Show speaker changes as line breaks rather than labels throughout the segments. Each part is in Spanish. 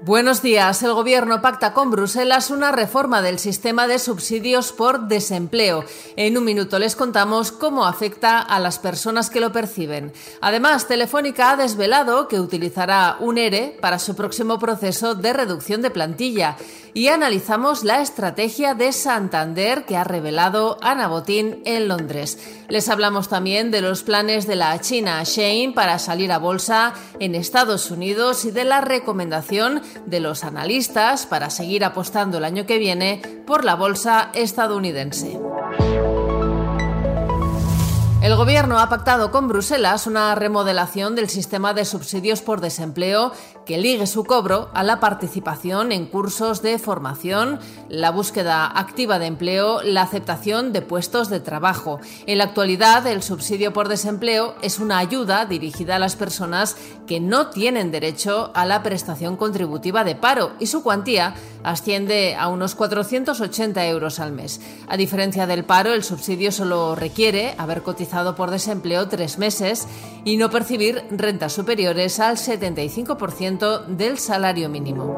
Buenos días. El Gobierno pacta con Bruselas una reforma del sistema de subsidios por desempleo. En un minuto les contamos cómo afecta a las personas que lo perciben. Además, Telefónica ha desvelado que utilizará un ERE para su próximo proceso de reducción de plantilla. Y analizamos la estrategia de Santander que ha revelado Ana Botín en Londres. Les hablamos también de los planes de la China Shane para salir a bolsa en Estados Unidos y de la recomendación de los analistas para seguir apostando el año que viene por la bolsa estadounidense. El Gobierno ha pactado con Bruselas una remodelación del sistema de subsidios por desempleo que ligue su cobro a la participación en cursos de formación, la búsqueda activa de empleo, la aceptación de puestos de trabajo. En la actualidad, el subsidio por desempleo es una ayuda dirigida a las personas que no tienen derecho a la prestación contributiva de paro y su cuantía asciende a unos 480 euros al mes. A diferencia del paro, el subsidio solo requiere haber cotizado por desempleo tres meses y no percibir rentas superiores al 75% del salario mínimo.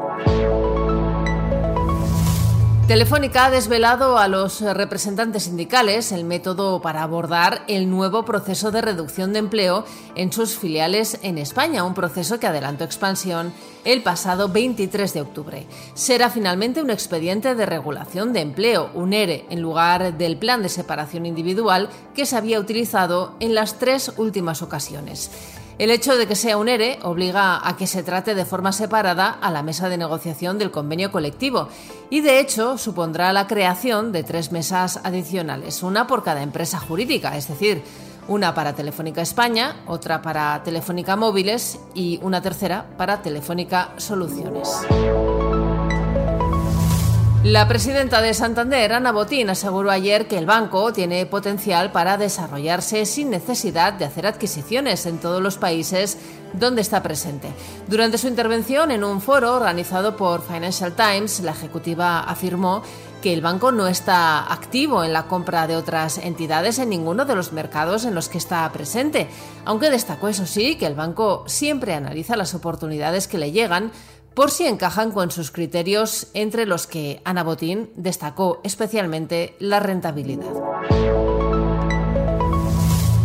Telefónica ha desvelado a los representantes sindicales el método para abordar el nuevo proceso de reducción de empleo en sus filiales en España, un proceso que adelantó expansión el pasado 23 de octubre. Será finalmente un expediente de regulación de empleo, un ERE, en lugar del plan de separación individual que se había utilizado en las tres últimas ocasiones. El hecho de que sea un ERE obliga a que se trate de forma separada a la mesa de negociación del convenio colectivo y de hecho supondrá la creación de tres mesas adicionales, una por cada empresa jurídica, es decir, una para Telefónica España, otra para Telefónica Móviles y una tercera para Telefónica Soluciones. La presidenta de Santander, Ana Botín, aseguró ayer que el banco tiene potencial para desarrollarse sin necesidad de hacer adquisiciones en todos los países donde está presente. Durante su intervención en un foro organizado por Financial Times, la ejecutiva afirmó que el banco no está activo en la compra de otras entidades en ninguno de los mercados en los que está presente, aunque destacó eso sí que el banco siempre analiza las oportunidades que le llegan por si encajan con sus criterios, entre los que Ana Botín destacó especialmente la rentabilidad.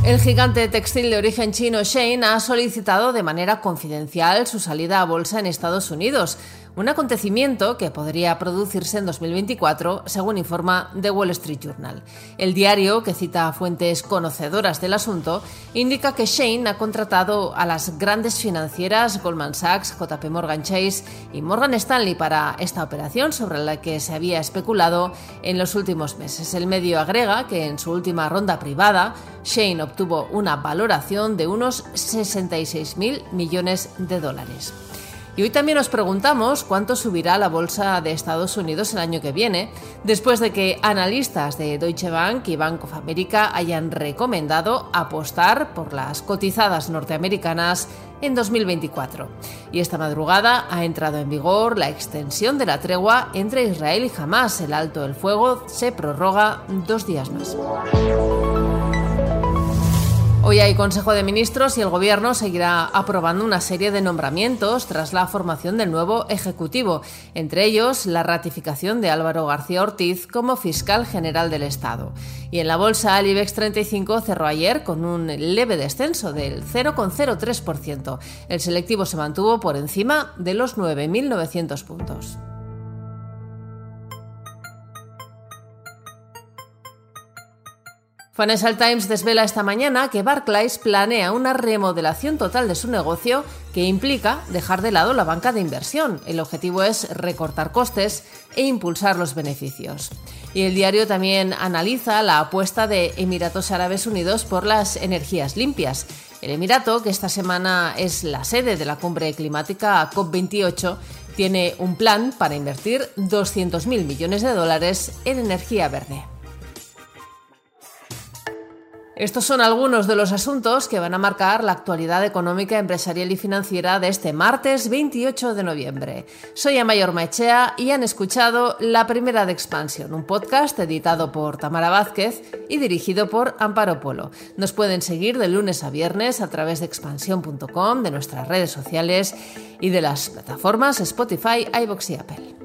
El gigante textil de origen chino Shane ha solicitado de manera confidencial su salida a bolsa en Estados Unidos, un acontecimiento que podría producirse en 2024, según informa The Wall Street Journal. El diario, que cita a fuentes conocedoras del asunto, indica que Shane ha contratado a las grandes financieras Goldman Sachs, JP Morgan Chase y Morgan Stanley para esta operación sobre la que se había especulado en los últimos meses. El medio agrega que en su última ronda privada, Shane obtuvo una valoración de unos 66.000 millones de dólares. Y hoy también nos preguntamos cuánto subirá la bolsa de Estados Unidos el año que viene, después de que analistas de Deutsche Bank y Bank of America hayan recomendado apostar por las cotizadas norteamericanas en 2024. Y esta madrugada ha entrado en vigor la extensión de la tregua entre Israel y Hamas. El alto del fuego se prorroga dos días más. Hoy hay Consejo de Ministros y el Gobierno seguirá aprobando una serie de nombramientos tras la formación del nuevo Ejecutivo, entre ellos la ratificación de Álvaro García Ortiz como fiscal general del Estado. Y en la bolsa, el IBEX 35 cerró ayer con un leve descenso del 0,03%. El selectivo se mantuvo por encima de los 9.900 puntos. Financial Times desvela esta mañana que Barclays planea una remodelación total de su negocio que implica dejar de lado la banca de inversión. El objetivo es recortar costes e impulsar los beneficios. Y el diario también analiza la apuesta de Emiratos Árabes Unidos por las energías limpias. El Emirato, que esta semana es la sede de la cumbre climática COP28, tiene un plan para invertir 200.000 millones de dólares en energía verde. Estos son algunos de los asuntos que van a marcar la actualidad económica, empresarial y financiera de este martes 28 de noviembre. Soy Amayor Machea y han escuchado La Primera de Expansión, un podcast editado por Tamara Vázquez y dirigido por Amparo Polo. Nos pueden seguir de lunes a viernes a través de expansión.com, de nuestras redes sociales y de las plataformas Spotify, iBox y Apple.